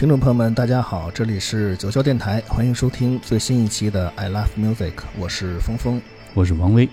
听众朋友们，大家好，这里是九霄电台，欢迎收听最新一期的《I Love Music》，我是峰峰。我是王威。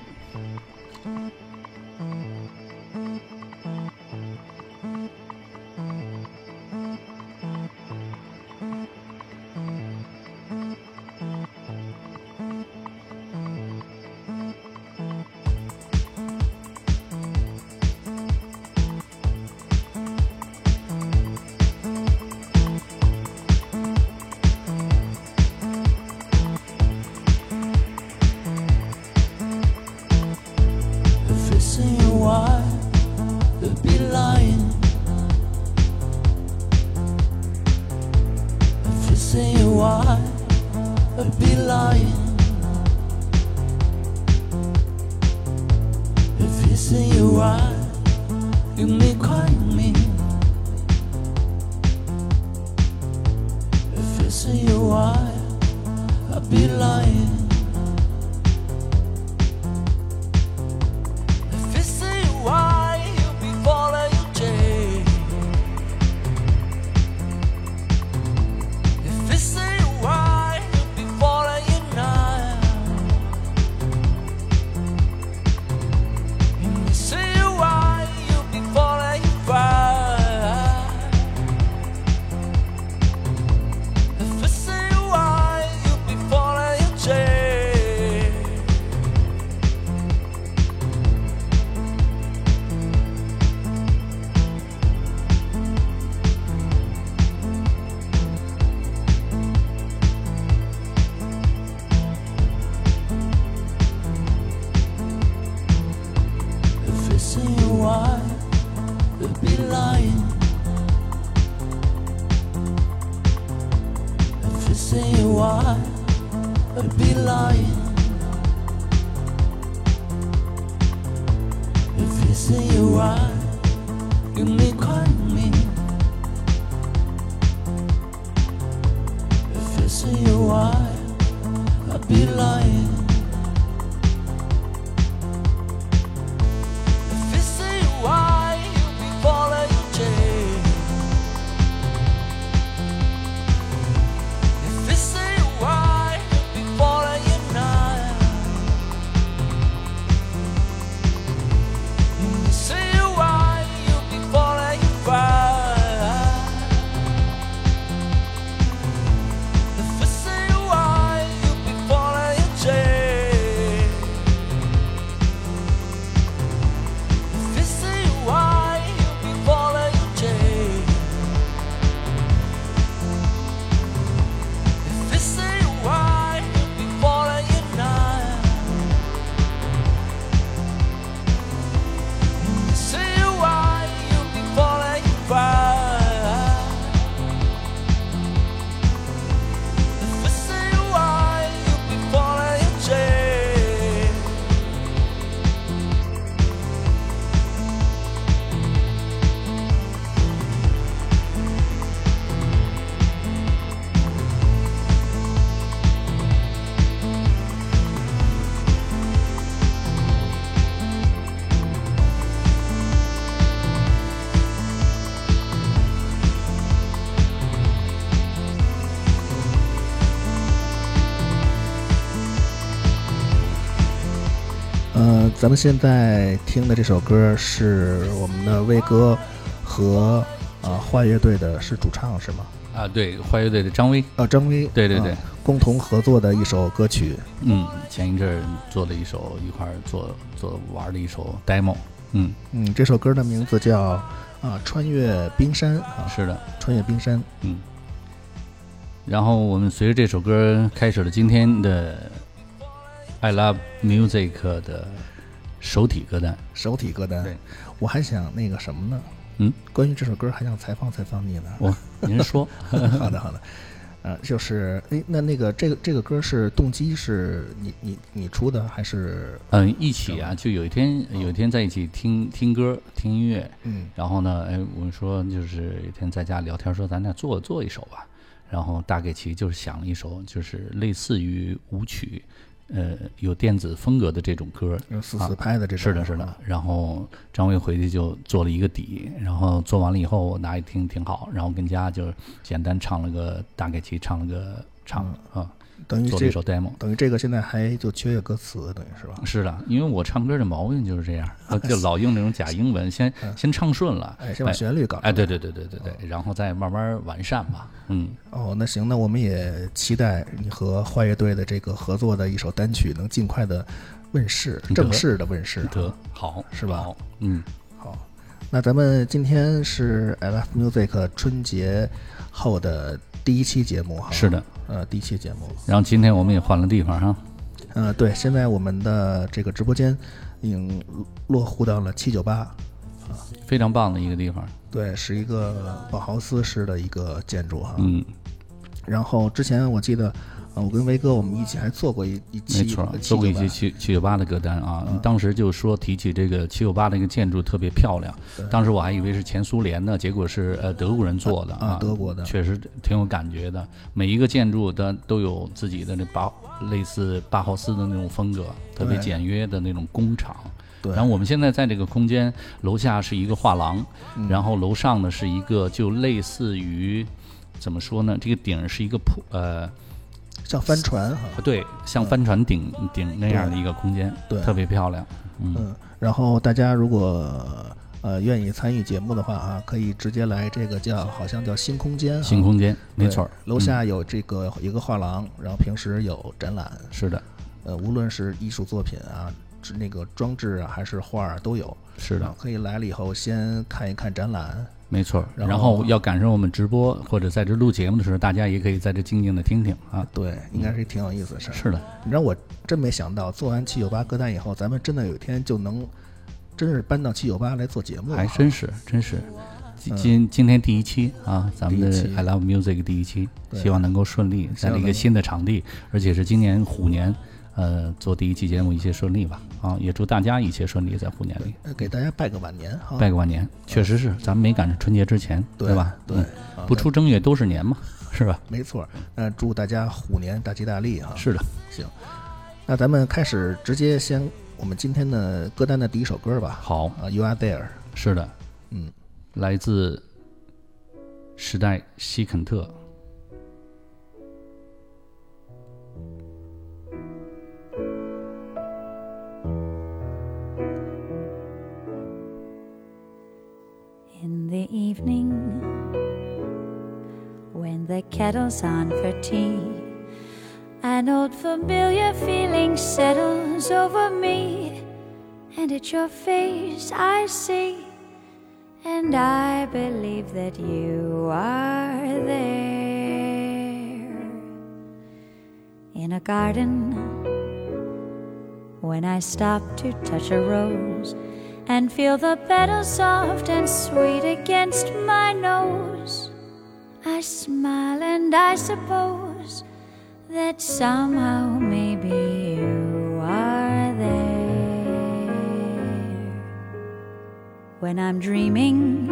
咱们现在听的这首歌是我们的威哥和啊坏乐队的是主唱是吗？啊，对，坏乐队的张威，啊，张威，对对对啊共同合作的一首歌曲。嗯，前一阵儿做了一首，一块儿做做玩的一首 demo，嗯，嗯，这首歌的名字叫啊穿越冰山啊，是的，穿越冰山。嗯。然后我们随着这首歌开始了今天的 I Love Music 的手体歌单。手体歌单。对，我还想那个什么呢？嗯，关于这首歌还想采访采访你呢。我您说，好的好的，呃，就是哎，那那个这个这个歌是动机是你你你出的还是嗯，一起啊，就有一天有一天在一起听听歌听音乐，嗯然后呢，哎，我们说就是有一天在家聊天说咱俩做做一首吧，然后大概其实就是想了一首就是类似于舞曲，呃有电子风格的这种歌，用四四拍的这种，是的，是的。然后张卫回去就做了一个底，然后做完了以后，我拿一听挺好，然后跟家就简单唱了个大概齐唱了个唱啊，等于这做了一首 demo。等于这个现在还就缺个歌词，等于是吧？是的，因为我唱歌的毛病就是这样，我就老用那种假英文，先先唱顺了，哎，先把旋律搞。哎，对对对对对对，然后再慢慢完善吧。嗯，哦，那行，那我们也期待你和坏乐队的这个合作的一首单曲能尽快的问世，正式的问世。得好是吧好嗯，好，那咱们今天是 Love Music 春节后的第一期节目哈。是的。呃，第一期节目。然后今天我们也换了地方哈。呃，对，现在我们的这个直播间已经落户到了七九八，啊非常棒的一个地方。对，是一个保豪斯式的一个建筑哈。嗯，然后之前我记得，呃，我跟威哥我们一起还做过一一期没错，做过一期七七九八的歌单啊。嗯当时就说提起这个七九八那个建筑特别漂亮，当时我还以为是前苏联的，结果是呃德国人做的啊德国的确实挺有感觉的。每一个建筑的都有自己的那巴类似巴豪斯的那种风格，特别简约的那种工厂。然后我们现在在这个空间，楼下是一个画廊，嗯然后楼上呢是一个就类似于怎么说呢？这个顶是一个铺呃，像帆船哈。对，像帆船顶顶那样的一个空间，对特别漂亮。嗯，嗯，然后大家如果呃愿意参与节目的话啊，可以直接来这个叫好像叫新空间哈，新空间没错儿，楼下有这个一个画廊，然后平时有展览，嗯是的，呃，无论是艺术作品啊，那个装置啊，还是画儿啊都有。是的，可以来了以后先看一看展览。没错儿。然然后后要赶上我们直播或者在这录节目的时候，大家也可以在这静静的听听啊。对，应该是挺有意思的事儿。是的，你知道我真没想到，做完七九八歌单以后，咱们真的有一天就能，真是搬到七九八来做节目啊。还真是，真是。今嗯今今天第一期啊，咱们的 I Love Music 第一期，希望能够顺利，在了一个新的场地，而且是今年虎年，呃，做第一期节目一切顺利吧。啊，也祝大家一切顺利，在虎年里呃给大家拜个晚年哈。拜个晚年。确实是，咱们没赶上春节之前，对吧？对不出正月都是年嘛，是吧？没错。那祝大家虎年大吉大利哈。是的，行，那咱们开始直接先我们今天的歌单的第一首歌吧。好，啊，You Are There。是的，嗯，来自时代西肯特。Kettle's on for tea, an old familiar feeling settles over me, and it's your face I see, and I believe that you are there. In a garden, when I stop to touch a rose and feel the petals soft and sweet against my nose. I smile and I suppose that somehow maybe you are there. When I'm dreaming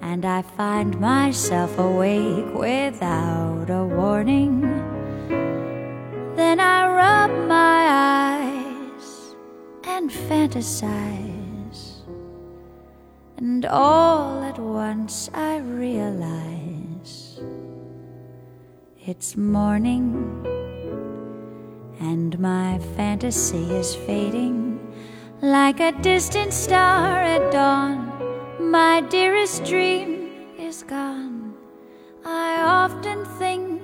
and I find myself awake without a warning, then I rub my eyes and fantasize. And all at once I realize it's morning and my fantasy is fading like a distant star at dawn. My dearest dream is gone. I often think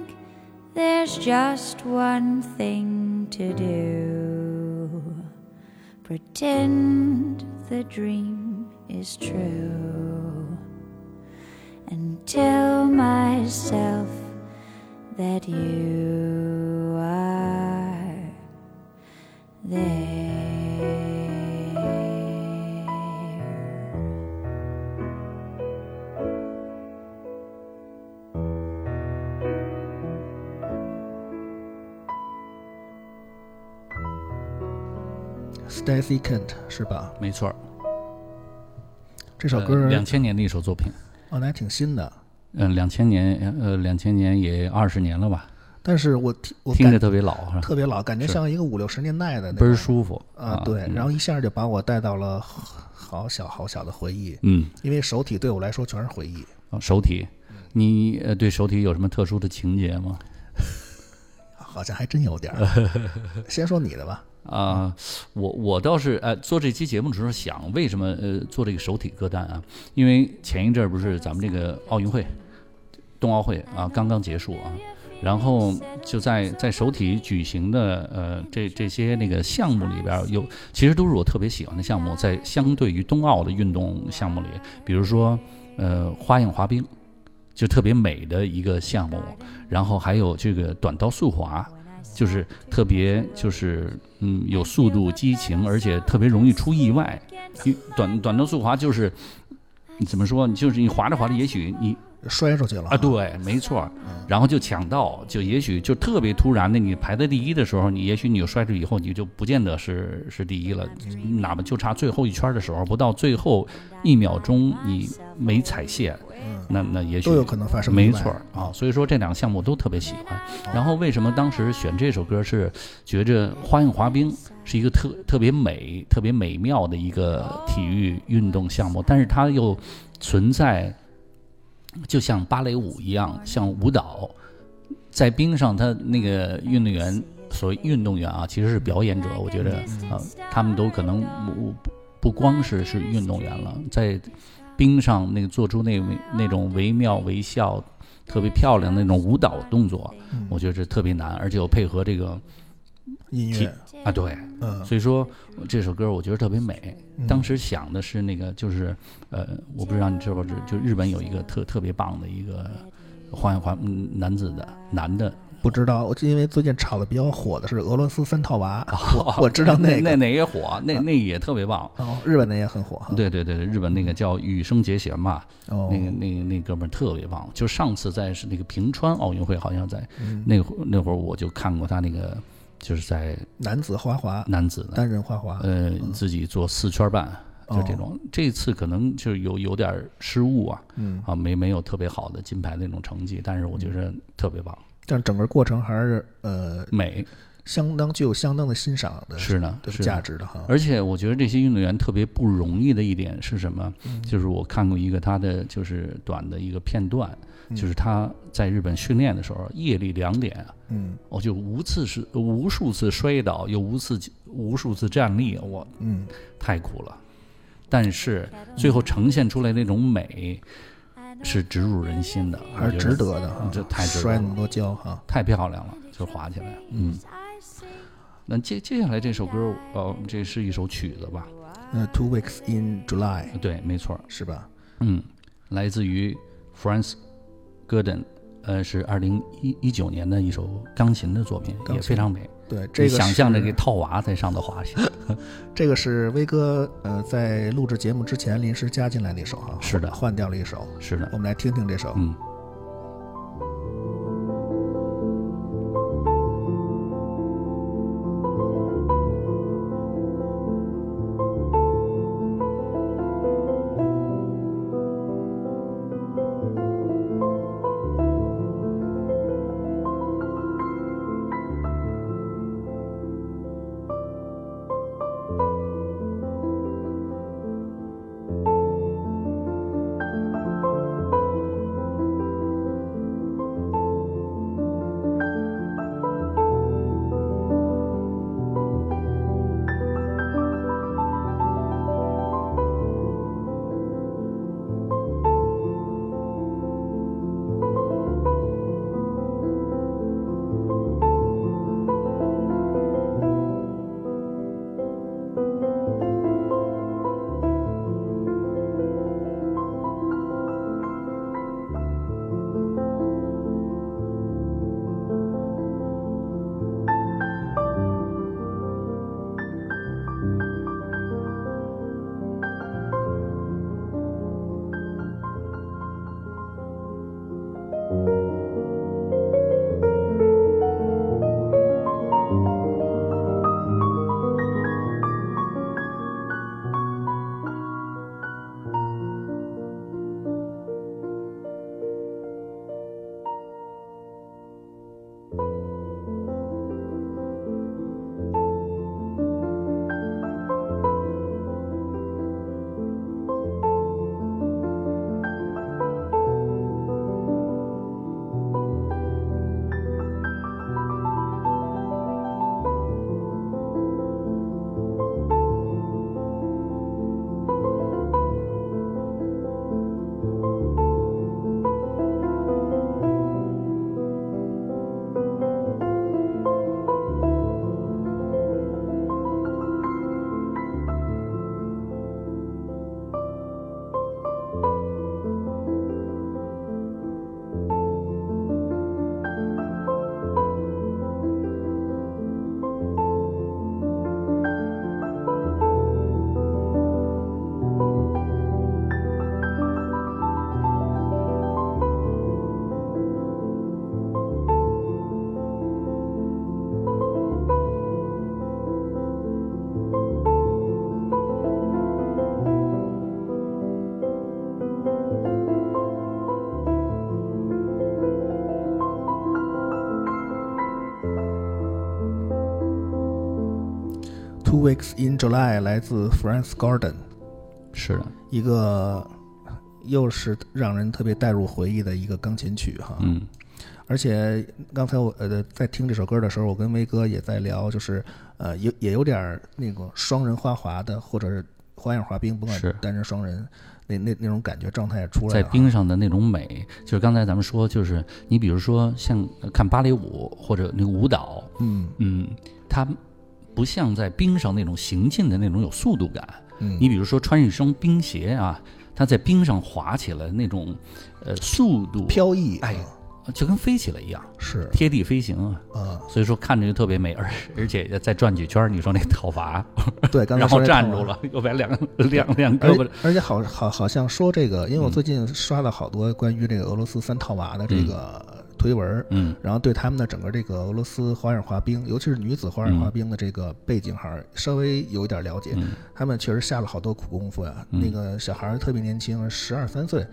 there's just one thing to do pretend the dream is true and tell myself that you are there. Stacy Kent 是吧？没错儿， 这首歌两千年的一首作品。哦，那还挺新的。嗯，两千年，呃，两千年也二十年了吧？但是我听我听着特别老？特别老，感觉像一个五六十年代的那倍儿舒服啊，对，嗯然后一下就把我带到了好小好小的回忆，嗯，因为手体对我来说全是回忆。啊手体，你呃对手体有什么特殊的情节吗？好像还真有点儿。先说你的吧。啊、我我倒是呃做这期节目的时候想，为什么呃做这个首体歌单啊？因为前一阵儿不是咱们这个奥运会、冬奥会啊刚刚结束啊，然后就在在首体举行的呃这这些那个项目里边有，其实都是我特别喜欢的项目，在相对于冬奥的运动项目里，比如说呃花样滑冰，就特别美的一个项目，然后还有这个短道速滑。就是特别就是嗯有速度激情，而且特别容易出意外。短短道速滑就是怎么说？就是你滑着滑着，也许你摔出去了啊，对，没错。儿，然后就抢到，就也许就特别突然的，你排在第一的时候，你也许你就摔出去以后，你就不见得是是第一了，哪怕就差最后一圈的时候，不到最后一秒钟你没踩线，那那也许都有可能发生没错。儿啊，所以说这两个项目都特别喜欢。然后为什么当时选这首歌是觉着花样滑冰是一个特特别美、特别美妙的一个体育运动项目，但是它又存在就像芭蕾舞一样，像舞蹈，在冰上，他那个运动员，所谓运动员啊，其实是表演者。我觉得啊，他们都可能不不不光是是运动员了，在冰上那个做出那那种惟妙惟肖、特别漂亮的那种舞蹈动作，我觉得这特别难，而且又配合这个音乐，啊，对，嗯，所以说这首歌我觉得特别美。当时想的是那个，就是呃，我不知道你知不知，就日本有一个特特别棒的一个花样滑嗯男子的男的，不知道，我因为最近炒的比较火的是俄罗斯三套娃，我我知道那个，那也火，那那也特别棒。哦，日本的也很火，对对对对，日本那个叫羽生结弦嘛，哦，那个那个那哥们儿特别棒。就上次在是那个平川奥运会，好像在嗯那会儿那会儿我就看过他那个，就是在男子花滑，男子，单人花滑，呃，自己做四圈半，就这哦种。这次可能就是有有点失误啊，嗯，啊，没没有特别好的金牌那种成绩，但是我觉得特别棒，但整个过程还是呃美。相当具有相当的欣赏的是呢，的是。价值的哈，而且我觉得这些运动员特别不容易的一点是什么？嗯就是我看过一个他的就是短的一个片段，就是他在日本训练的时候，夜里两点啊，嗯。我就无次是无数次摔倒，又无次无数次站立，我嗯，太苦了。但是最后呈现出来那种美，是直入人心的，还是值得的哈，这太值得了。摔那么多跤哈，太漂亮了，就滑起来。嗯，那接接下来这首歌，呃，这是一首曲子吧？那 Two Weeks in July 对，没错，是吧？嗯，来自于 Franz Gordon，呃，是二零一一九年的一首钢琴的作品，也非常美。对，这个你想象着是这套娃在上头滑行，这个是威哥呃在录制节目之前临时加进来的一首哈，是的换掉了一首，是的我，们来听听这首。嗯。Weeks in July》来自 France Garden，是的，一个又是让人特别带入回忆的一个钢琴曲哈。嗯。而且刚才我呃在听这首歌的时候，我跟威哥也在聊，就是呃有也有点那个双人花滑的，或者是花样滑冰，不管是。单人双人，那那那种感觉状态也出来在了在。冰上的那种美，就是刚才咱们说，就是你比如说像看芭蕾舞或者那个舞蹈，嗯。嗯，它不像在冰上那种行进的那种有速度感。嗯，你比如说穿一双冰鞋啊，它在冰上滑起来那种，呃，速度飘逸，哎啊就跟飞起来一样，是。贴地飞行啊。啊，所以说看着就特别美，而而且再转几圈，你说那套娃，对，刚才 然后站住了，又把两两两胳膊而且，好好好像说这个，因为我嗯。最近刷了好多关于这个俄罗斯三套娃的这个推文，嗯然后对他们的整个这个俄罗斯花样滑冰，尤其是女子花样滑冰的这个背景还，稍微有一点了解。嗯，他们确实下了好多苦功夫呀。嗯那个小孩儿特别年轻，十二三岁，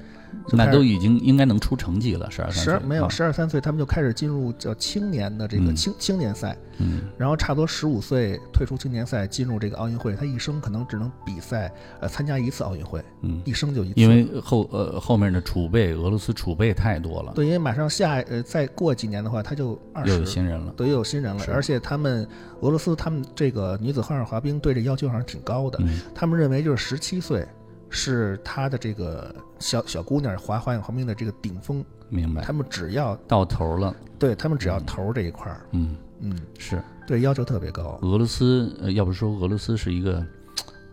那都已经应该能出成绩了，十二三岁十没有啊十二三岁，他们就开始进入叫青年的这个嗯青青年赛，嗯然后差不多十五岁退出青年赛，进入这个奥运会。他一生可能只能比赛呃参加一次奥运会，嗯，一生就一次。因为后呃后面的储备，俄罗斯储备太多了，对，因为马上下呃再过几年的话，他就二又有。新人了，对，又有新人了，而且他们俄罗斯他们这个女子花样滑冰对这要求好像挺高的，嗯。他们认为就是十七岁是他的这个小小姑娘滑花样滑冰的这个顶峰，明白他，们只要到头了，对他们只要头这一块儿，嗯，嗯，是。对要求特别高。俄罗斯，呃，要不说俄罗斯是一个，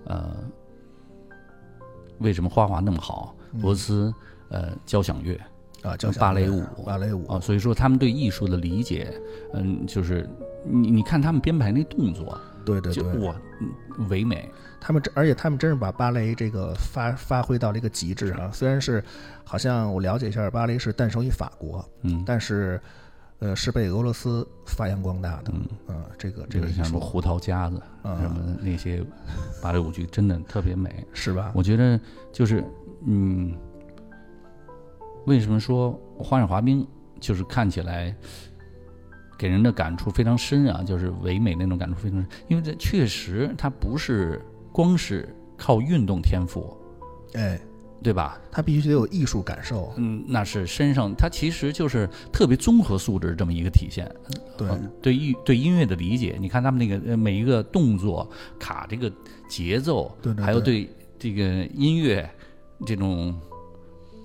呃，为什么花滑那么好？俄罗斯呃交响乐啊，叫芭蕾舞。芭蕾舞。啊，所以说他们对艺术的理解，嗯，就是你你看他们编排那动作，对对对，唯美，他们这而且他们真是把芭蕾这个发发挥到了一个极致啊。虽然是好像我了解一下，芭蕾是诞生于法国，嗯，但是呃是被俄罗斯发扬光大的，嗯。嗯，这个这个像什么胡桃夹子，什啊么那些芭蕾舞剧，真的特别美。是吧？我觉得就是，嗯，为什么说花样滑冰就是看起来给人的感触非常深啊？就是唯美那种感触非常深，因为这确实它不是光是靠运动天赋，哎，对吧？他必须得有艺术感受，嗯，那是身上它其实就是特别综合素质这么一个体现。对嗯对音对音乐的理解，你看他们那个呃每一个动作卡这个节奏，对对还有对对这个音乐这种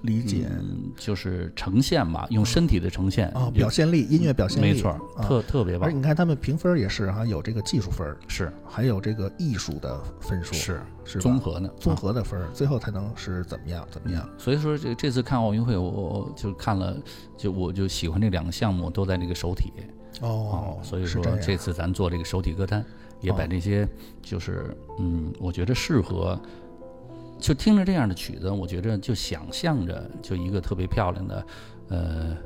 理解。嗯，就是呈现吧，用身体的呈现啊，就表现力，音乐表现力，没错，啊。特特别棒。而且，你看他们评分也是哈，有这个技术分儿，是。还有这个艺术的分数，是是综合的，综啊。合的分儿，最后才能是怎么样怎么样。所以说这这次看奥运会，我我就看了，就我就喜欢这两个项目都在那个手体。哦，所以说这次咱做这个手体歌单，也把哦这些就是嗯，我觉得适合，就听着这样的曲子，我觉着就想象着就一个特别漂亮的，呃，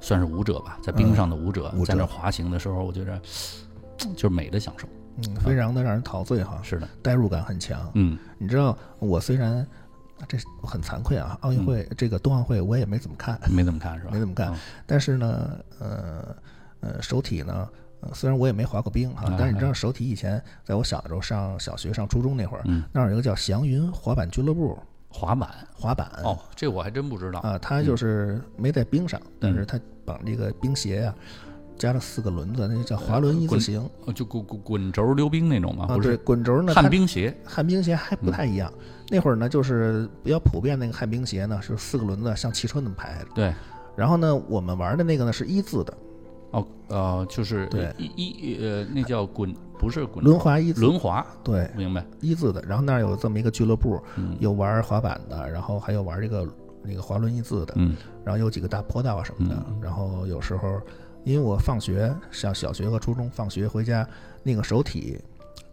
算是舞者吧，在冰上的舞者，在那滑行的时候，我觉着 就是美的享受。嗯，非常的让人陶醉哈，是的，代入感很强。嗯。你知道，我虽然这我很惭愧啊，奥运会、这个冬奥会我也没怎么看，没怎么看是吧？没怎么看。嗯但是呢，呃呃，手体呢，呃虽然我也没滑过冰哈，啊但是你知道手体以前在我小的时候上小学上初中那会儿，嗯那儿有一个叫祥云滑板俱乐部滑板滑板哦，这我还真不知道。啊，它就是没在冰上，但嗯是它绑这个冰鞋呀、加了四个轮子，那叫滑轮一字形哦就滚滚滚轴溜冰那种吗？啊，对，不是，滚轴呢，旱冰鞋。旱冰鞋还不太一样。那会儿呢，就是比较普遍那个旱冰鞋呢，是四个轮子像汽车那么排的。对，然后呢，我们玩的那个呢是一字的哦呃，就是对一一呃，那叫滚，不是滚轮滑一，轮滑，对明白？一字的。然后那儿有这么一个俱乐部，嗯有玩滑板的，然后还有玩这个那个滑轮一字的，嗯然后有几个大坡道啊什么的。嗯然后有时候，因为我放学上小学和初中放学回家，那个首体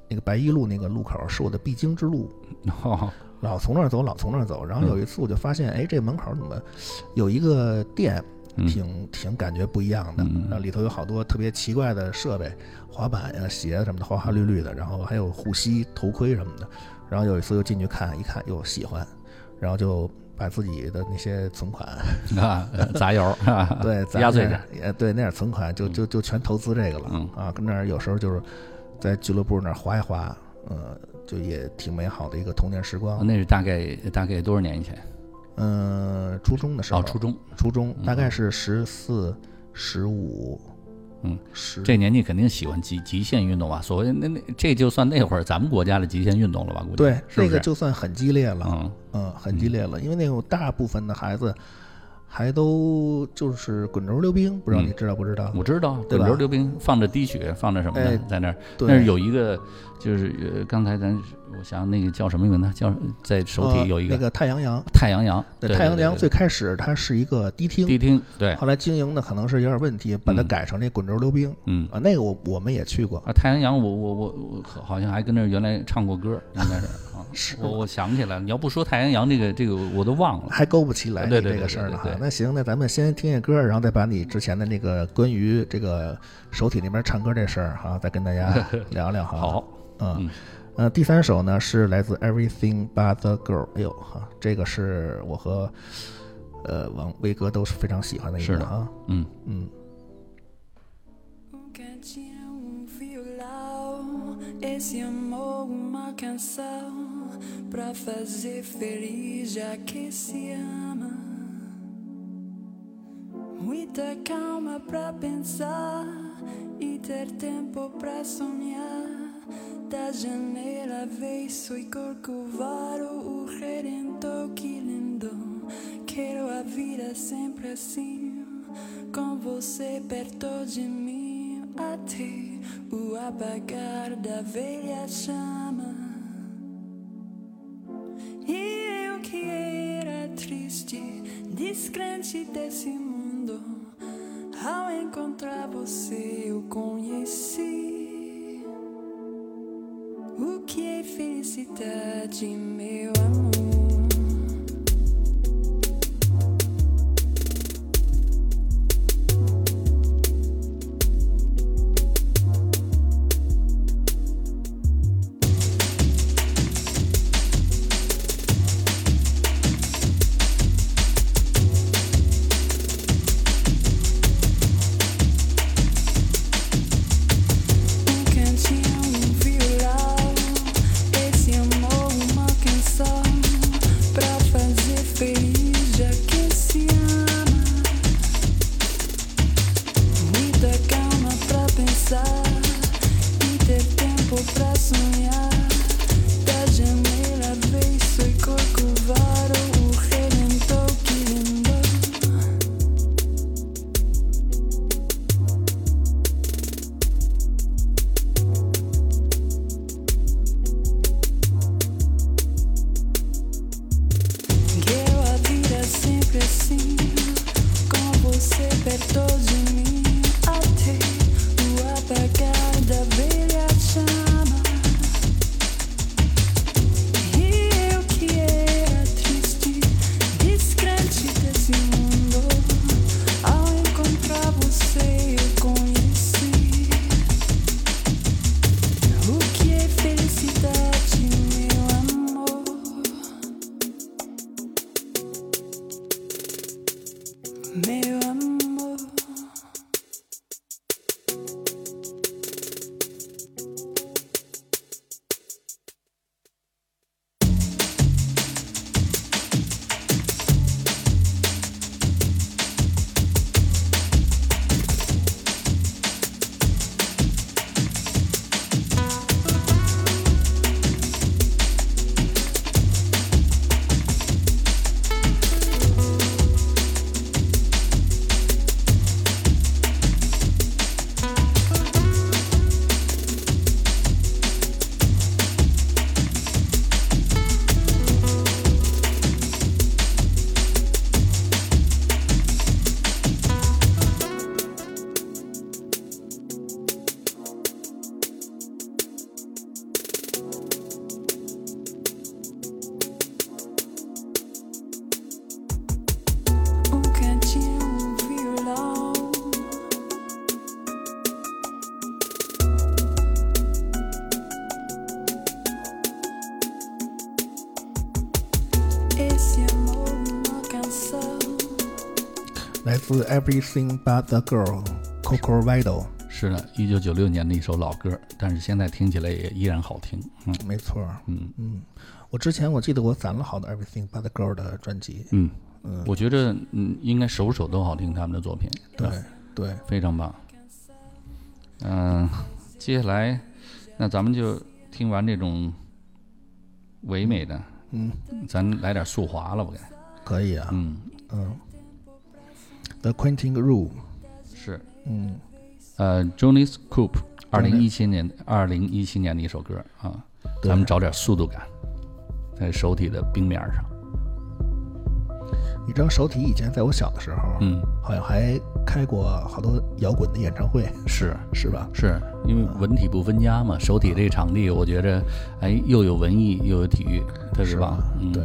那个白一路那个路口是我的必经之路。哦，老从那儿走，老从那儿走。然后有一次我就发现，哎，这门口怎么有一个店，嗯挺挺感觉不一样的。嗯然后里头有好多特别奇怪的设备，滑板呀、鞋什么的，花花绿绿的。然后还有护膝、头盔什么的。然后有一次又进去看，一看又喜欢，然后就把自己的那些存款，啊，砸油啊，对，砸压岁钱儿，也对，那点存款就就就全投资这个了。嗯啊，跟那儿有时候就是在俱乐部那儿滑一滑，呃，就也挺美好的一个童年时光。那是大概大概多少年以前？嗯，初中的时候，哦，初中，初中大概是十四、十五，嗯，十这年纪肯定喜欢极极限运动啊？所谓那那这就算那会儿咱们国家的极限运动了吧？估计对？那个就算很激烈了，嗯嗯，很激烈了，因为那种大部分的孩子还都就是滚轴溜冰，不知道嗯你知道不知道？我知道，滚轴溜冰放着滴血，放着什么的，哎在那儿。对，但是有一个，就是呃，刚才咱我想那个叫什么名字？叫在手呃体有一个那个太阳阳，太阳阳，对对太阳阳最开始它是一个迪厅，迪厅，对，后来经营的可能是有点问题，把它嗯改成那滚轴溜冰嗯啊，那个我我们也去过，啊，太阳阳，我我我我好像还跟那原来唱过歌，应该是 啊。是我我想起来了，你要不说太阳阳这个这个我都忘了。还勾不起来你这个事儿了哈。那行，那咱们先听下歌，然后再把你之前的那个关于这个手体那边唱歌这事儿哈，再跟大家 聊聊哈。好，嗯嗯，呃，第三首呢是来自 Everything But the Girl，哎呦哈，这个是我和呃王威哥都是非常喜欢的一是的个哈，嗯，嗯，Um um esse amor, uma canção pra fazer feliz já que se ama. Muita calma pra pensar e ter tempo pra sonhar. Da janela vejo e corcovado o redentor que lindo. Quero a vida sempre assim, com você perto de mim, até o apagar da velha chama. E eu que era triste, descrente desse mundo, ao encontrar você eu conheci felicidade, meu amor. 自 Everything But the Girl，Coco Vidal，是是的，一九九六年的一首老歌，但是现在听起来也依然好听。嗯。没错，嗯。嗯，我之前我记得我攒了好多 Everything But the Girl 的专辑，嗯，嗯，我觉得嗯，应该首首都好听，他们的作品，对对，非常棒。嗯、接下来那咱们就听完这种唯美的，嗯，咱来点速滑了，不该？可以啊，嗯，嗯，The Quentin Room，是。嗯，呃，Jonas Coop，二零一七年，二零一七年的一首歌啊，对咱们找点速度感，在手体的冰面上，你知道手体以前在我小的时候，嗯，好像还开过好多摇滚的演唱会，是是吧？是因为文体不分家嘛，手体这个场地，我觉着，哎，又有文艺又有体育，特别棒是吧，？嗯，对。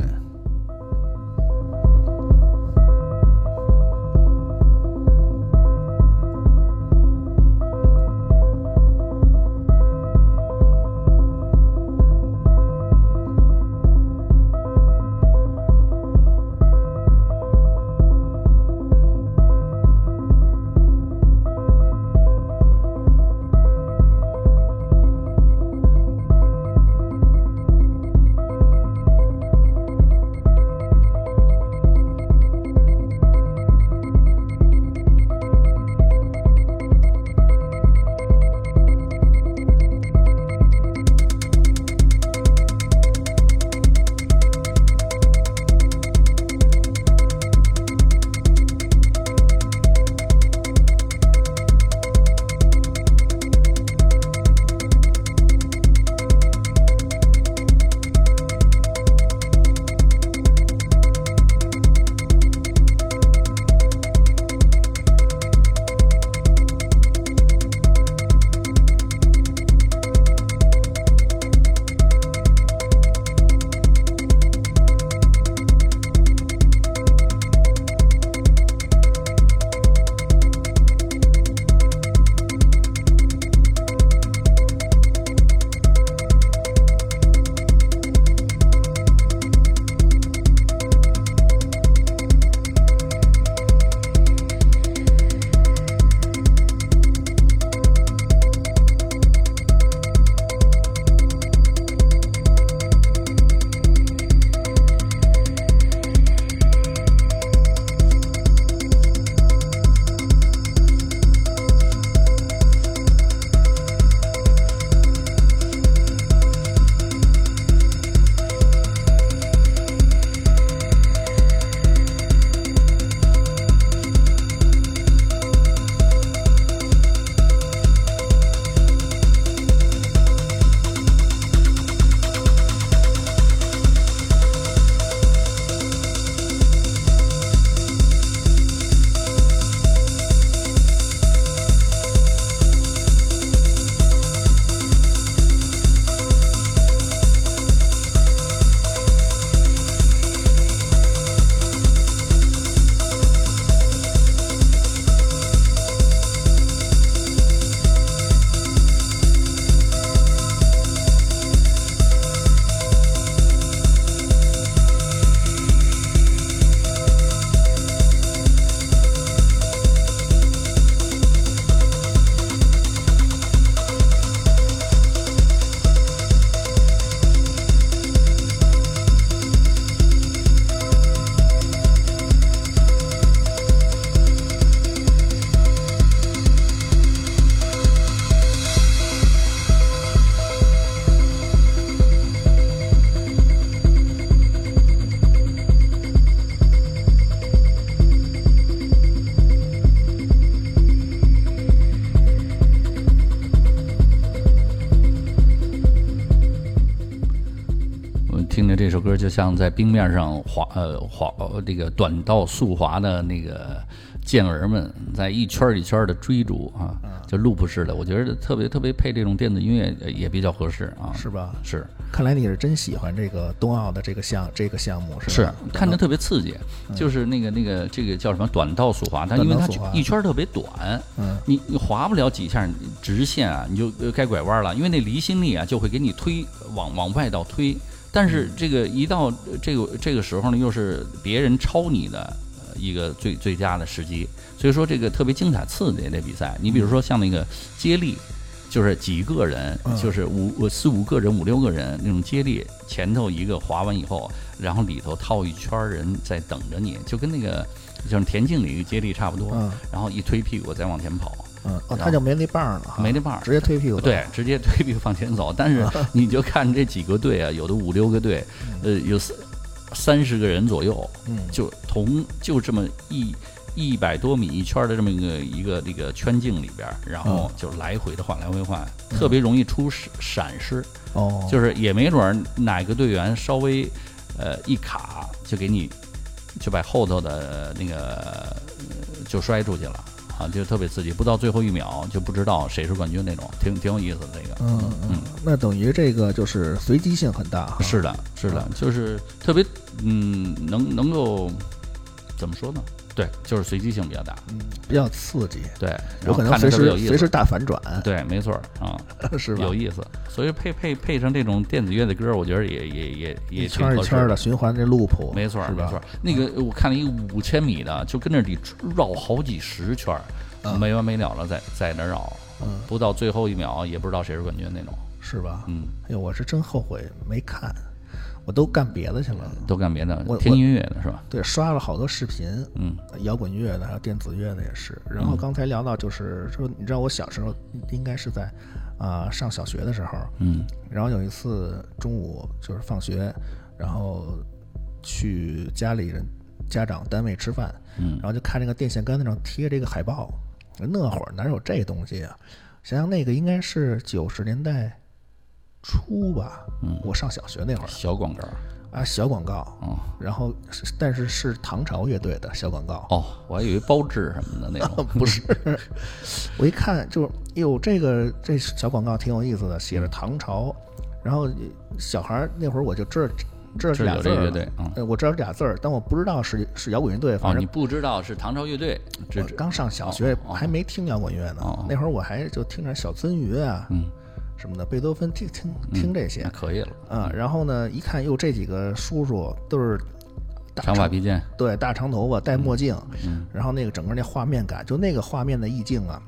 就像在冰面上滑，呃滑呃这个短道速滑的那个健儿们，在一圈儿一圈儿的追逐啊，就路普式的，我觉得特别特别配这种电子音乐呃也比较合适啊。是吧？是看来你是真喜欢这个冬奥的这个项这个项目是是？看着特别刺激，就是那个那个这个叫什么短道速滑，它因为它一圈儿特别短，嗯你你滑不了几下直线啊，你就呃该拐弯了，因为那离心力啊就会给你推往往外道推。但是这个一到呃这个这个时候呢，又是别人超你的呃一个最最佳的时机。所以说这个特别精彩刺激的比赛，你比如说像那个接力。就是几个人，嗯就是五四五个人、五六个人那种接力，前头一个滑完以后，然后里头套一圈人在等着你，就跟那个就是田径里接力差不多。嗯然后一推屁股再往前跑，嗯，哦，他就没那棒儿了，没那棒儿直接推屁股，对，直接推屁股往前走。但是你就看这几个队啊，有的五六个队，呃，有三三十个人左右，嗯，就同就这么一一百多米一圈的这么一个一个这个圈径里边儿，然后就来回的换，来回换，特别容易出闪闪失，哦，就是也没准儿哪个队员稍微呃一卡就给你就把后头的那个呃就摔出去了。啊，就特别刺激，不到最后一秒就不知道谁是冠军那种，挺挺有意思的这个。嗯嗯，那等于这个就是随机性很大哈，是的，是的，就是特别，嗯，能能够怎么说呢？对，就是随机性比较大，嗯，比较刺激，对，有可能随时随时大反转，对，没错儿啊，是吧？有意思。所以配配配上这种电子乐的歌，我觉得也也也也一挺合适圈儿一圈儿的循环这路谱，没错儿是吧？没错。那个我看了一个五千米的，就跟那里绕好几十圈没完没了了在在那绕，嗯，不到最后一秒也不知道谁是冠军那种，是吧？嗯，哎呦，我是真后悔没看，我都干别的去了。都干别的我，听音乐的是吧？对，刷了好多视频，嗯摇滚乐的，还有电子乐的也是。然后刚才聊到，就是说，你知道我小时候应该是在啊、上小学的时候，嗯然后有一次中午就是放学，然后去家里人家长单位吃饭，嗯然后就看这个电线杆子上贴这个海报，那会儿哪有这东西啊？想想那个应该是九十年代初吧，嗯，我上小学那会儿。小广告，啊，小广告，哦。然后是但是是唐朝乐队的小广告，哦，我还以为包治什么的那种，不是，我一看就哟，这个这小广告挺有意思的，写着唐朝，然后小孩儿那会儿我就知道知道是俩字儿乐队，嗯。呃我知道这俩字儿，但我不知道是是摇滚乐队，哦，反正你不知道是唐朝乐队，这刚上小学还没听摇滚乐呢。哦。哦，那会儿我还就听点小鳟鱼啊嗯什么的，贝多芬听听听这些。那可以了，啊，然后呢一看哟，这几个叔叔都是大长发披肩，对，大长头发，戴墨镜，嗯。然后那个整个那画面感，就那个画面的意境啊，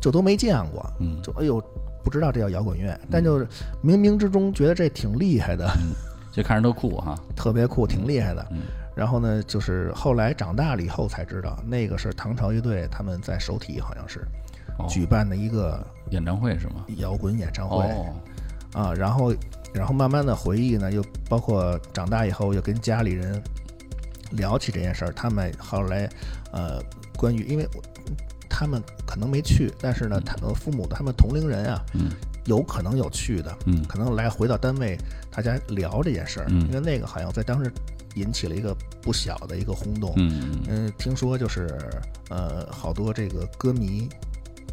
就都没见过，嗯。就哎呦，不知道这叫摇滚乐，但就是冥冥之中觉得这挺厉害的，就看着都酷哈，特别酷，挺厉害的。嗯。然后呢，就是后来长大了以后才知道，那个是唐朝乐队他们在首体好像是哦。举办的一个演唱会是吗？摇滚演唱会、哦，啊，然后然后慢慢的回忆呢，又包括长大以后又跟家里人聊起这件事儿，他们后来呃关于因为我他们可能没去，但是呢，他们父母他们同龄人啊，嗯。有可能有去的，嗯。可能来回到单位大家聊这件事儿，嗯。因为那个好像在当时引起了一个不小的一个轰动，嗯，听说就是呃好多这个歌迷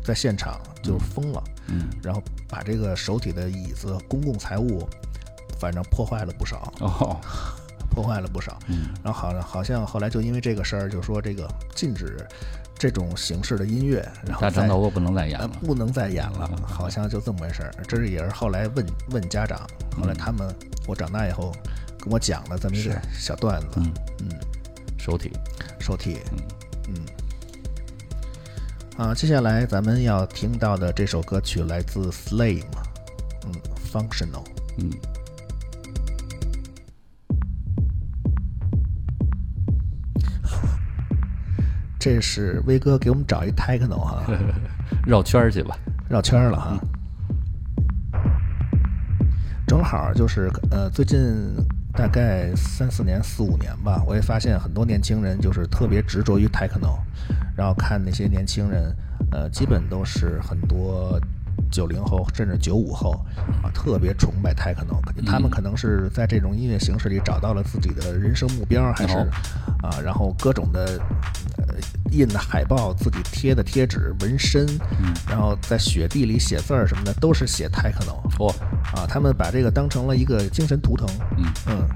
在现场就疯了。嗯，然后把这个手体的椅子、公共财物，反正破坏了不少，哦，破坏了不少。嗯。然后好像好像后来就因为这个事儿，就说这个禁止这种形式的音乐，然后大再长头发不能再演呃了，不能再演了，好像就这么回事儿。这是也是后来问问家长，后来他们我长大以后跟我讲了这么一个小段子，嗯。嗯，首体，手体，嗯。啊，接下来咱们要听到的这首歌曲来自 Slame，嗯，Functional。嗯。这是威哥给我们找一 techno 哈，绕圈儿去吧，绕圈儿了哈。正好就是呃，最近大概三四年、四五年吧，我也发现很多年轻人就是特别执着于 techno，然后看那些年轻人，呃，基本都是很多九零后甚至九五后啊，特别崇拜 techno，他们可能是在这种音乐形式里找到了自己的人生目标，还是哦啊，然后各种的呃印的海报、自己贴的贴纸、纹身，然后在雪地里写字儿什么的，都是写 techno 哦，啊，他们把这个当成了一个精神图腾，嗯。嗯。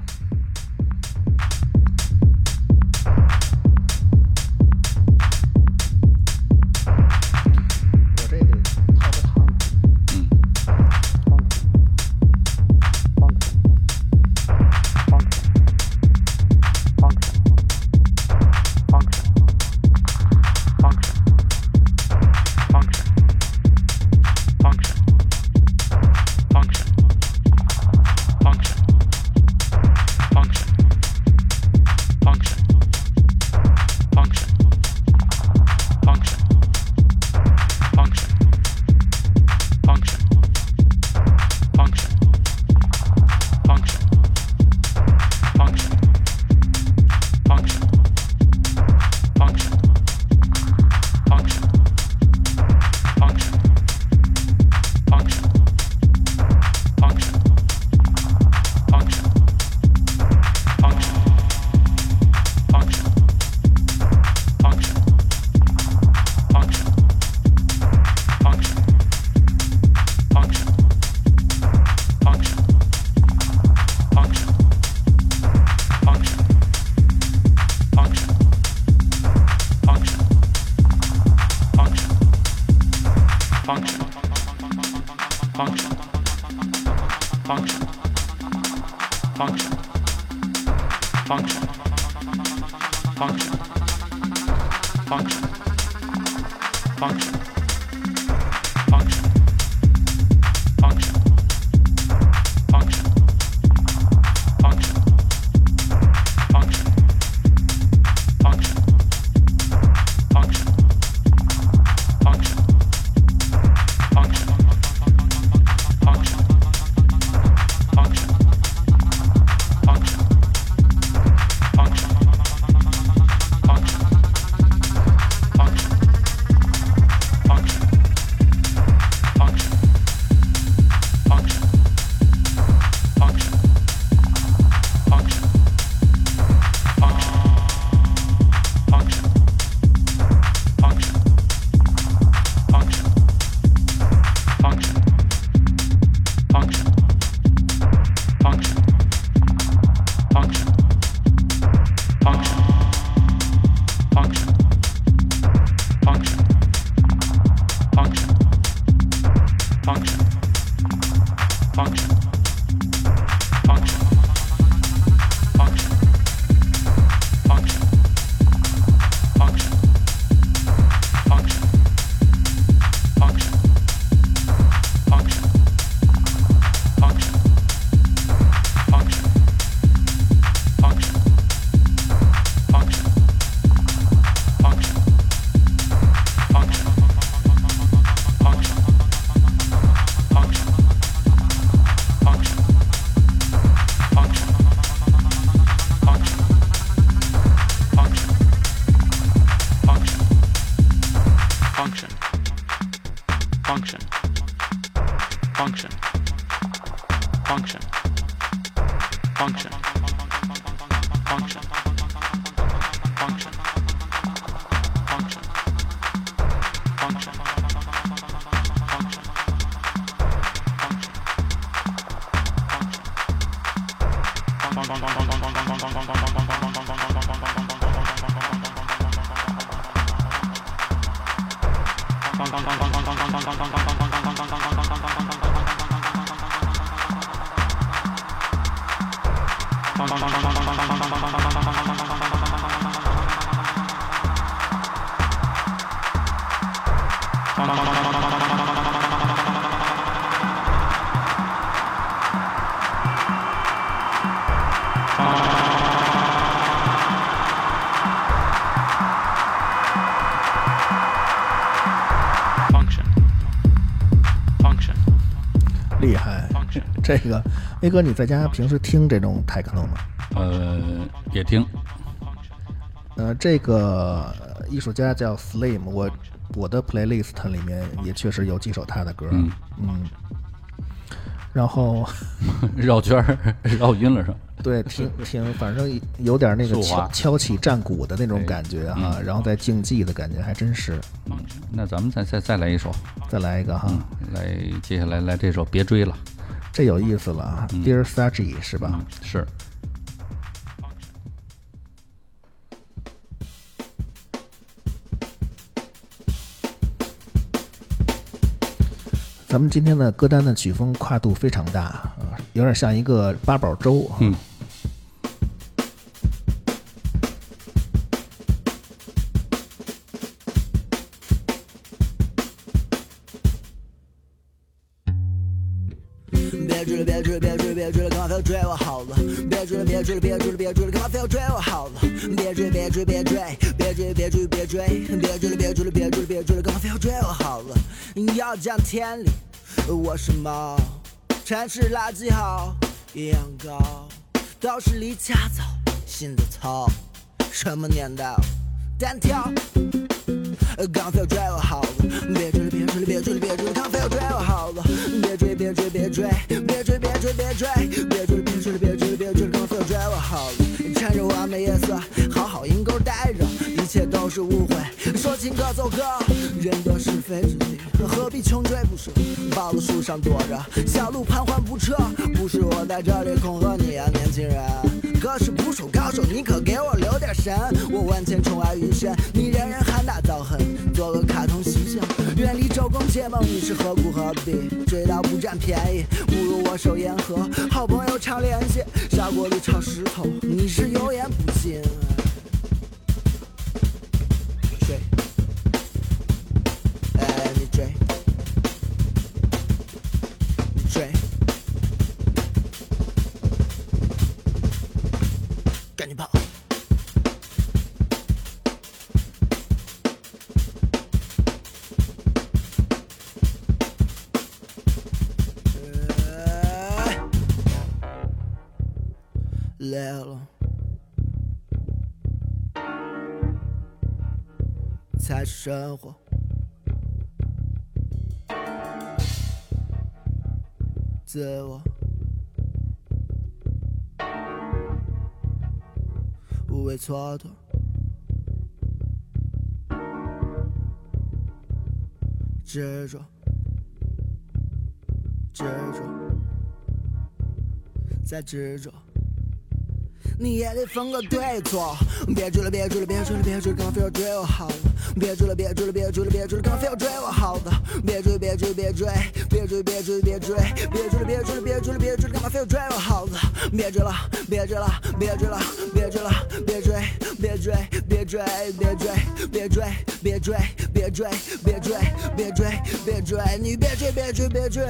Function, 这个威哥，你在家平时听这种 techno 吗？呃，也听，呃，这个艺术家叫 Slim，我我的 playlist 里面也确实有几首他的歌，嗯嗯然后 绕圈儿绕晕了是吧？对，挺挺，反正有点那个敲敲起战鼓的那种感觉哈，嗯然后再竞技的感觉还真是。嗯，那咱们再再再来一首，再来一个哈，嗯，来接下来来这首别追了，这有意思了啊，Dear Saji 是吧？嗯，是，咱们今天的歌单的曲风跨度非常大啊，有点像一个八宝粥啊。嗯要讲天理，我是猫，城市垃圾好，一样高，都是离家早，心的糙，什么年代？单挑。刚非要追我好了，别追，别追，别追，别追了，刚非要追我好了，别追，别追，别追，别追，别追，别追，别追，别追，别追，别追了，刚非要追我好了，趁着完美夜色，一切都是误会，说情歌奏歌，人多是非之地，何必穷追不舍，抱了树上躲着，小鹿盘桓不撤，不是我在这里恐吓你啊，年轻人。哥是捕鼠高手，你可给我留点神。我万千宠爱于身，你人人喊打造痕，做个卡通形象，远离周公结盟，你是何苦何必？追到不占便宜，不如握手言和，好朋友常联系，砂锅里炒石头，你是油盐不进。生活。自我，无谓蹉跎，执着，执着，再执着。你也得分个对错，别追了，别追了，别追了，别追了，干嘛非要追我好的？别追了，别追了，别追了，别追了，干嘛非要追我好的？别追，别追，别追，别追，别追，别追，别追了，别追了，别追了，别追了，干嘛非要追我好的？别追了，别追了，别追了，别追了，别追，别追，别追，别追，别追，别追，别追，别追，别追，别追，你别追，别追，别追。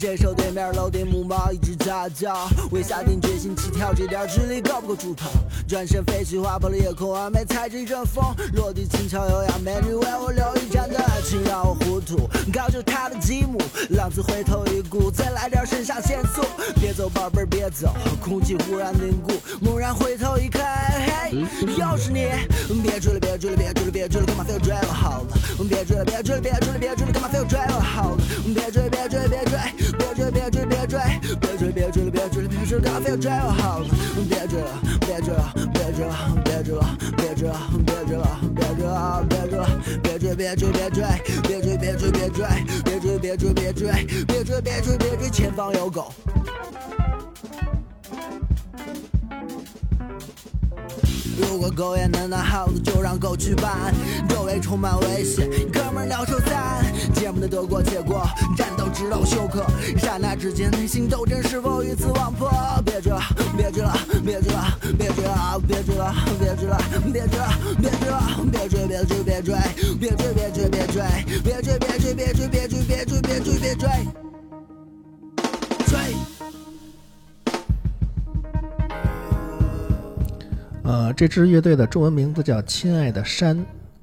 这时候对面楼顶母猫一直在叫，为下定决心起跳，这点智力够不够出头？转身飞去，划破了夜空，完美踩着一阵风，落地轻巧优雅，美女为我留一盏的爱情让我糊涂，高就她的积木，浪子回头一顾，再来点肾上腺素，别走宝贝儿别走，空气忽然凝固，猛然回头一看，嘿，又是你，别追了别追了别追了别追了，干嘛非要追我好了？别追了别追了别追了别追了，干嘛非要追我好了？别追别追别追别追别追别追别追了别追了别追了，干嘛非要追我好？别追了别追了别追了别追了别追了别追了别追了别追了别追别追别追别追别追别追别追别追别追别追别追别追，前方有狗。如果狗也能拿耗子，就让狗去办。周围充满危险，哥们儿鸟兽散，节目的得过且过，战斗直到休克。刹那之间，内心斗争是否与此忘破？别追了，别追了，别追了，别追了，别追了，别追了，别追了，别追了，别追，别追，别追，别追，别追，别追，别追，别追，别追，别追，别追，别追，别追，追。呃，这支乐队的中文名字叫《亲爱的山》，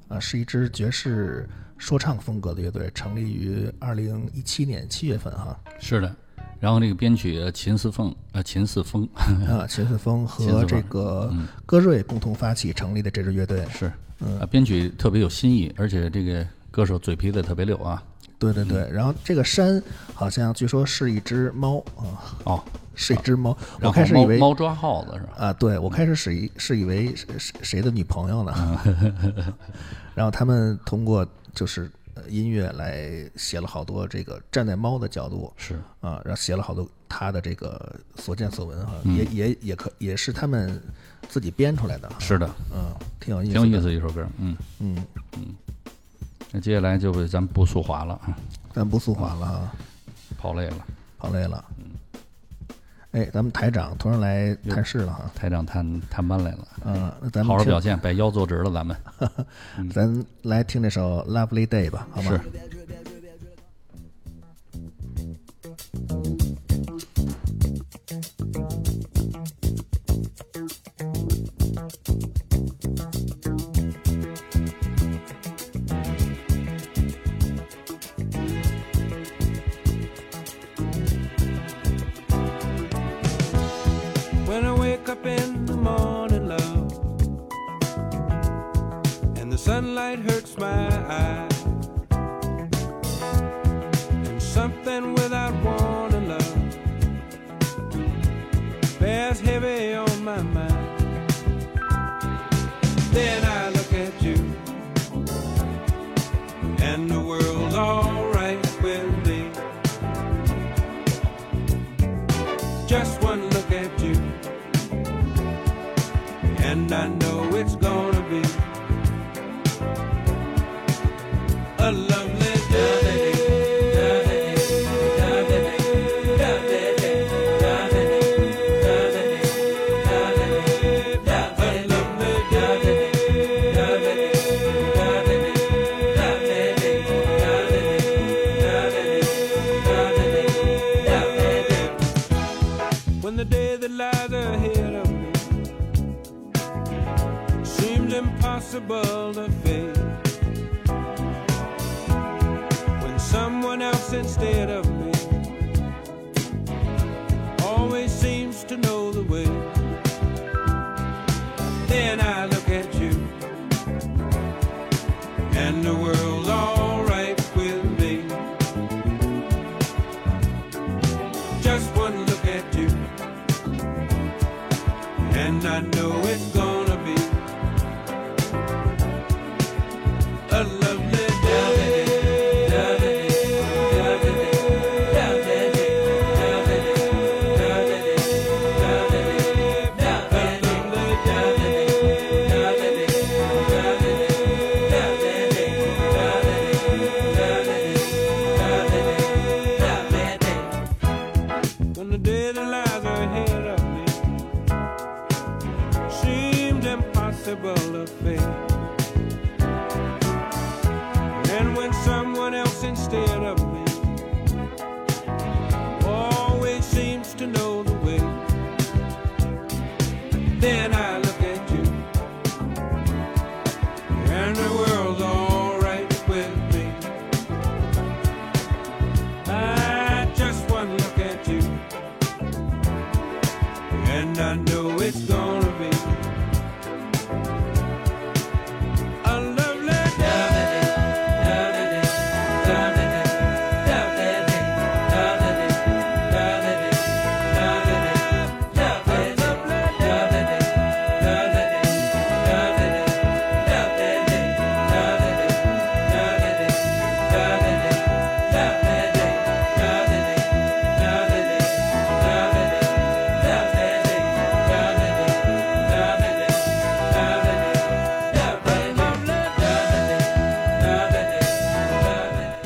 啊、是一支爵士说唱风格的乐队，成立于二零一七年七月份哈。是的。然后这个编曲呃秦四凤呃秦四峰啊，秦四峰秦四峰和这个歌瑞共同发起成立的这支乐队。是，呃编曲特别有新意，而且这个歌手嘴皮子特别溜啊。对对对，然后这个山好像据说是一只猫啊，哦，是一只猫。我开始以为猫猫抓耗子是吧？啊，对我开始是以是以为谁谁谁的女朋友呢？然后他们通过就是呃音乐来写了好多这个站在猫的角度是啊，然后写了好多他的这个所见所闻哈，嗯也也也可也是他们自己编出来的哈，是的，嗯，挺有意思，挺有意思一首歌。嗯，嗯，那接下来就咱不速滑了，啊咱不速滑了啊，跑累了。跑累了。哎，咱们台长突然来探视了哈，台长探探班来了，嗯，那咱们好好表现，把腰坐直了，咱们 咱来听这首《Lovely Day》吧，好吗？是。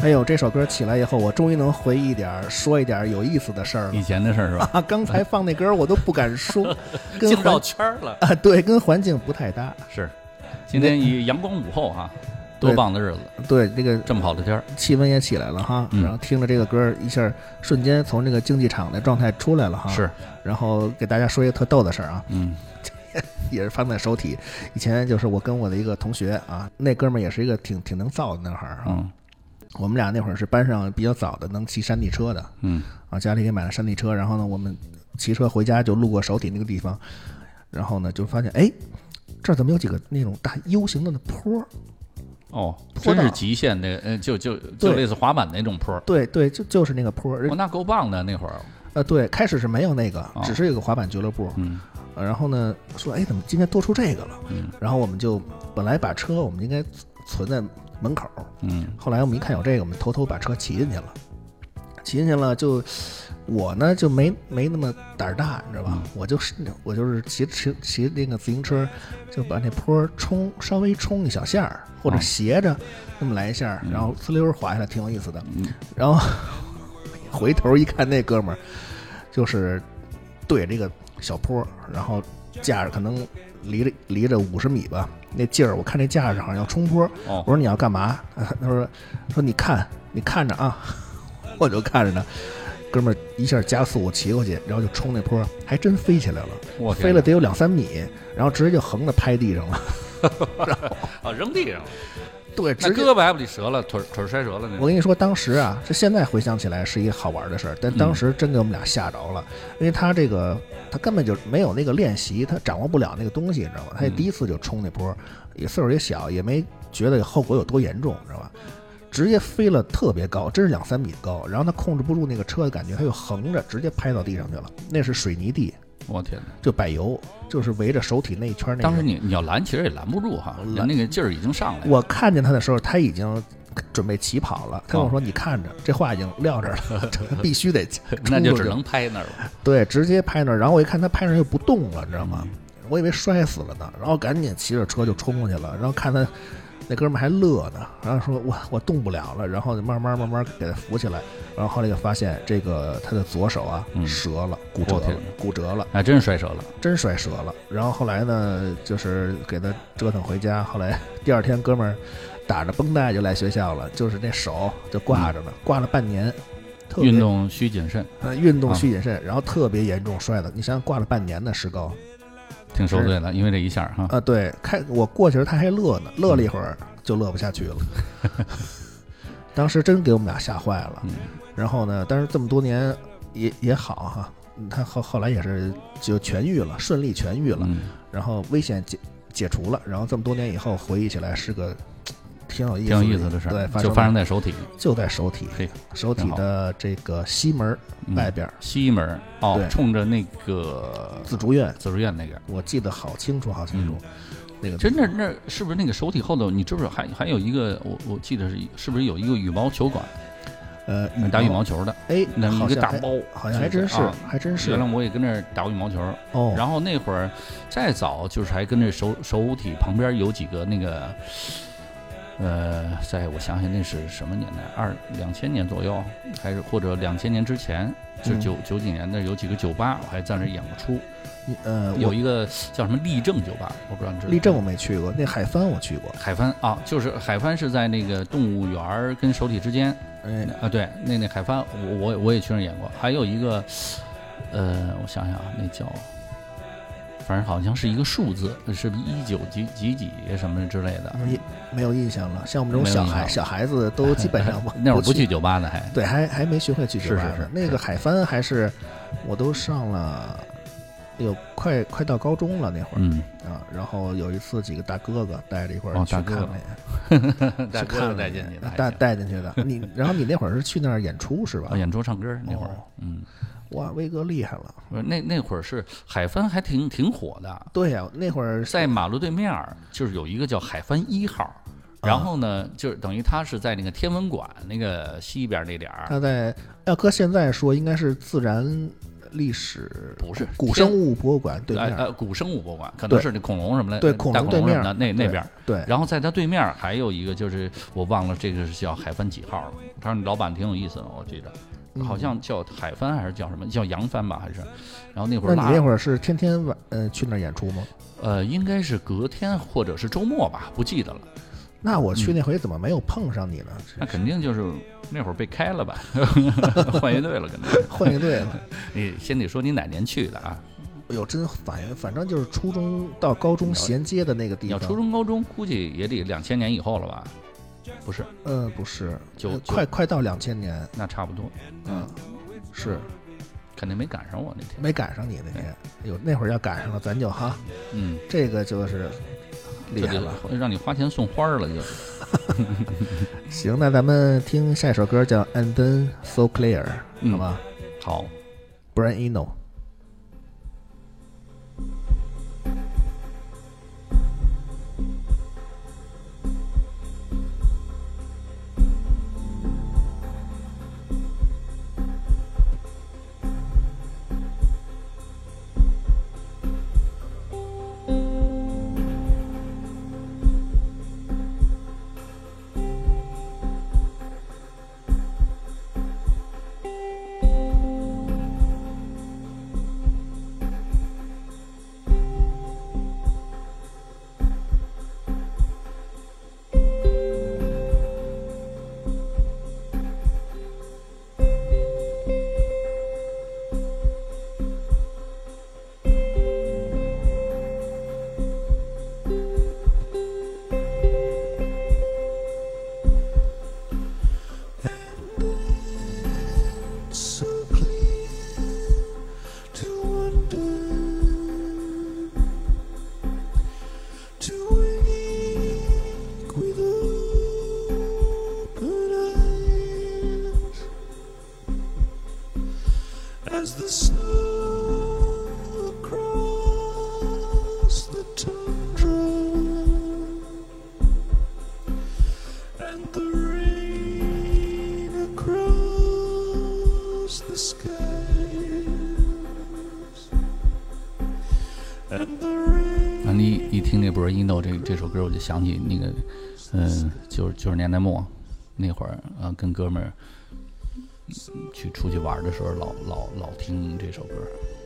哎呦，这首歌起来以后，我终于能回忆一点儿，说一点儿有意思的事儿了以。前的事儿是吧？啊，刚才放那歌儿我都不敢说，跟进绕环圈儿了。啊，对，跟环境不太搭。是，今天以阳光午后哈，多棒的日子，对，这个这么好的天儿，气温也起来了哈，嗯然后听着这个歌儿，一下瞬间从这个竞技场的状态出来了哈。是，然后给大家说一个特逗的事儿啊，嗯也是放在手体。以前就是我跟我的一个同学啊，那哥们儿也是一个挺挺能造的男孩儿啊。嗯我们俩那会儿是班上比较早的能骑山地车的嗯啊，家里给买了山地车，然后呢，我们骑车回家就路过首体那个地方，然后呢就发现哎，这儿怎么有几个那种大 U 型的那坡儿？哦，真是极限的，呃，就就就类似滑板那种坡儿，对对，就就是那个坡儿。哦，那够棒的那会儿，呃，对，开始是没有那个，哦只是有个滑板俱乐部。嗯呃然后呢，说哎，怎么今天多出这个了？嗯然后我们就本来把车我们应该存在门口，嗯后来我们一看有这个，我们偷偷把车骑进去了。骑进去了就，我呢就没没那么胆儿大，你知道吧？我就是我就是骑骑骑那个自行车，就把那坡冲稍微冲一小下儿，或者哦斜着那么来一下，然后呲溜滑下来，挺有意思的。嗯然后 回头一看，那哥们儿就是对这个小坡，然后架着可能离着离着五十米吧，那劲儿，我看那架势好像要冲坡。我哦，说你要干嘛？他说说你看你看着啊，我就看着呢。哥们儿一下加速骑过去，然后就冲那坡，还真飞起来了，我飞了得有两三米，然后直接就横着拍地上了。啊，扔地上了，对，那直接胳膊还不得折了，腿儿腿儿摔折了那我跟你说，当时啊，这现在回想起来是一个好玩的事儿，但当时真给我们俩吓着了，因为他这个他根本就没有那个练习，他掌握不了那个东西，你知道吗？他也第一次就冲那坡，也岁数也小，也没觉得后果有多严重，你知道吧？直接飞了特别高，真是两三米高，然后他控制不住那个车的感觉，他就横着直接拍到地上去了，那是水泥地，我天哪！就柏油，就是围着手体那一圈那个。当时你你要拦，其实也拦不住哈，拦那个劲儿已经上来了。我看见他的时候，他已经准备起跑了。他跟我说：“你看着，这话已经撂这儿了，这必须得 那就只能拍那儿了。对，直接拍那儿。然后我一看他拍那儿又不动了，你知道吗？嗯我以为摔死了呢，然后赶紧骑着车就冲过去了。然后看他那哥们儿还乐呢，然后说我我动不了了，然后就慢慢慢慢给他扶起来。然后后来就发现这个他的左手啊嗯折了，骨折了，骨折了。啊真摔折了。真摔折了。然后后来呢，就是给他折腾回家。后来第二天，哥们儿打着绷带就来学校了，就是那手就挂着呢，挂了半年。特运动需谨慎。呃运动啊需谨慎，然后特别严重摔的。你想想，挂了半年的石膏，挺受罪的，因为这一下哈，啊，对，开我过去时他还乐呢，乐了一会儿就乐不下去了。当时真给我们俩吓坏了。嗯然后呢，但是这么多年也也好哈，嗯他后后来也是就痊愈了，顺利痊愈了，嗯然后危险解解除了，然后这么多年以后回忆起来是个挺有意思挺有意思的事对，就发生在在手体，就在手体，嘿，手体的这个西门外边儿西门哦，冲着那个紫竹院，紫竹院那个。我记得好清楚，好清楚。那个其实那那是不是那个手体后头？你知不知道还还有一个？我我记得是是不是有一个羽毛球馆，呃打羽毛球的？哎，那好像还一个大包，好像还真是啊，还真是原来我也跟那儿打过羽毛球，哦。然后那会儿再早就是还跟那手手体旁边有几个那个，呃，在我想想那是什么年代？二两千年左右，还是或者两千年之前？就嗯九九几年的有几个酒吧，我还在那演过出。呃，有一个叫什么立正酒吧，我不知道你知道吗。立正我没去过，那海帆我去过。海帆啊，就是海帆是在那个动物园儿跟首体之间哎，啊，对，那那海帆我我我也去那演过，还有一个，呃，我想想啊，那叫，反正好像是一个数字，是不一九几几几什么之类的。没没有印象了。像我们这种小孩小孩子都基本上 那会儿不去去，酒吧呢，还对，还还没学会去酒吧呢是是是那个海帆还是我都上了，有快快到高中了那会儿嗯，啊。然后有一次几个大哥哥带着一块儿哦 去看那大哥去看了带进去的，带带进去的。你然后你那会儿是去那儿演出是吧啊，？演出唱歌那会儿哦，嗯，哇，威哥厉害了。不那那会儿是海帆还挺挺火的，对呀、那会儿在马路对面儿就是有一个叫海帆一号，啊然后呢，就是等于他是在那个天文馆那个西边那点儿，他在要搁现在说，应该是自然历史不是古生物博物馆对面。呃呃古生物博物馆，可能是那恐龙什么的，对大恐龙对面龙什么的那那边儿。对，然后在他对面儿还有一个，就是我忘了这个是叫海帆几号了。他说老板挺有意思的，我记得嗯好像叫海帆还是叫什么？叫扬帆吧还是？然后那会儿那你那会儿是天天晚呃去那儿演出吗？呃应该是隔天或者是周末吧，不记得了。那我嗯去那回怎么没有碰上你呢？那肯定就是那会儿被开了吧，换乐队了，可能。换乐队了。你先得说你哪年去的啊？哎呦，真反反正就是初中到高中衔接的那个地方。你要初中、高中，估计也得两千年以后了吧？不是，呃，不是，呃就就快快到两千年，那差不多，嗯，是肯定没赶上我那天。没赶上你那天。哎呦，那会儿要赶上了，咱就哈，嗯，这个就是厉害了。让你花钱送花儿了，就是。行，那咱们听下一首歌叫《And Then So Clear》，嗯好吧好，？Brian Eno。想起那个，嗯、九九十年代末那会儿啊，跟哥们儿去出去玩的时候，老老老听这首歌，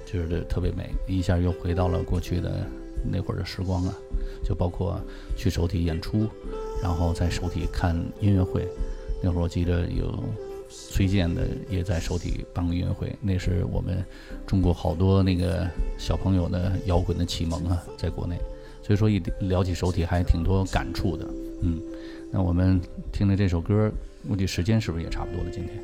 觉得特别美，一下又回到了过去的那会儿的时光啊，就包括去首体演出，然后在首体看音乐会，那会儿我记得有崔健的也在首体办过音乐会，那是我们中国好多那个小朋友的摇滚的启蒙啊，在国内，所以说一聊起首体还挺多感触的。嗯，那我们听的这首歌，估计时间是不是也差不多了？今天，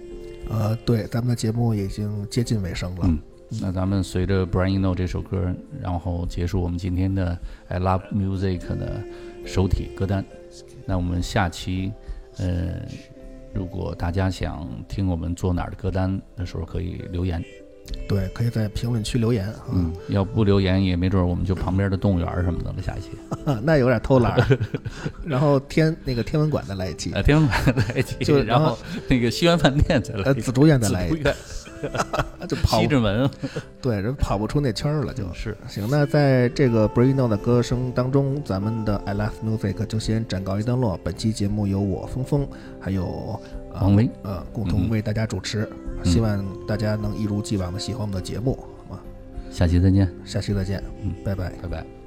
呃，对，咱们的节目已经接近尾声了。嗯，那咱们随着《Brian Eno》这首歌，然后结束我们今天的 I Love Music 的首体歌单。那我们下期，呃，如果大家想听我们做哪儿的歌单的时候，可以留言。对，可以在评论区留言啊。嗯，要不留言也没准儿我们就旁边的动物园什么的了。下一期，那有点偷懒。然后天那个天文馆再来一期，呃，天文馆来一期，就然后那个西园饭店再来紫竹院再来一期，就跑西直门对人跑不出那圈儿了就。是行，那在这个 Brino 的歌声当中，咱们的 I Love Music 就先暂告一段落。本期节目由我峰峰还有呃王威呃共同嗯为大家主持，希望大家能一如既往的喜欢我们的节目，好吗？下期再见，下期再见，嗯，拜拜。拜拜。